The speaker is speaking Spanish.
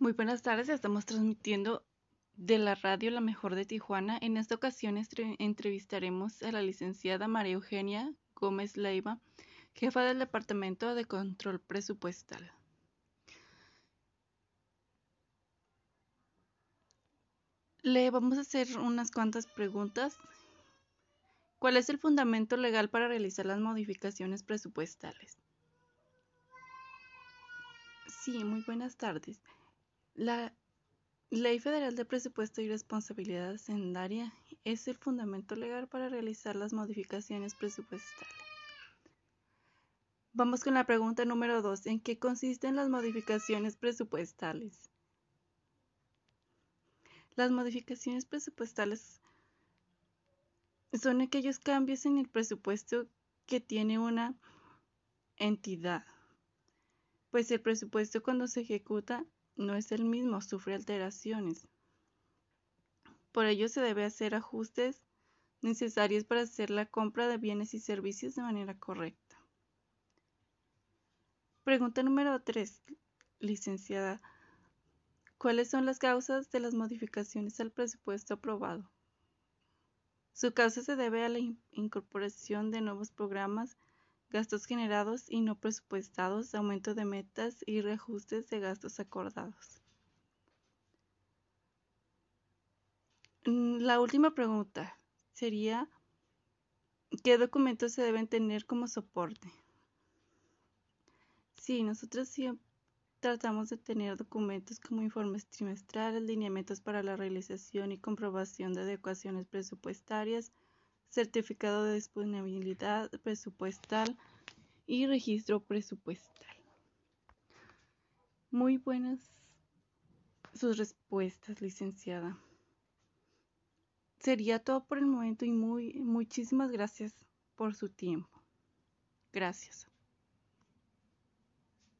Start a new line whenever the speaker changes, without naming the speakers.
Muy buenas tardes, estamos transmitiendo de la radio La Mejor de Tijuana. En esta ocasión entrevistaremos a la licenciada María Eugenia Gómez Leiva, jefa del Departamento de Control Presupuestal. Le vamos a hacer unas cuantas preguntas. ¿Cuál es el fundamento legal para realizar las modificaciones presupuestales? Sí, muy buenas tardes. La Ley Federal de Presupuesto y Responsabilidad Hacendaria es el fundamento legal para realizar las modificaciones presupuestales. Vamos con la pregunta número 2. ¿En qué consisten las modificaciones presupuestales? Las modificaciones presupuestales son aquellos cambios en el presupuesto que tiene una entidad, pues el presupuesto cuando se ejecuta no es el mismo, sufre alteraciones. Por ello se debe hacer ajustes necesarios para hacer la compra de bienes y servicios de manera correcta. Pregunta número 3, licenciada. ¿Cuáles son las causas de las modificaciones al presupuesto aprobado? Su causa se debe a la incorporación de nuevos programas, gastos generados y no presupuestados, aumento de metas y reajustes de gastos acordados. Mm, la última pregunta sería, ¿qué documentos se deben tener como soporte? Sí, nosotros siempre Tratamos de tener documentos como informes trimestrales, lineamientos para la realización y comprobación de adecuaciones presupuestarias, certificado de disponibilidad presupuestal y registro presupuestal. Muy buenas sus respuestas, licenciada. Sería todo por el momento y muy muchísimas gracias por su tiempo. Gracias.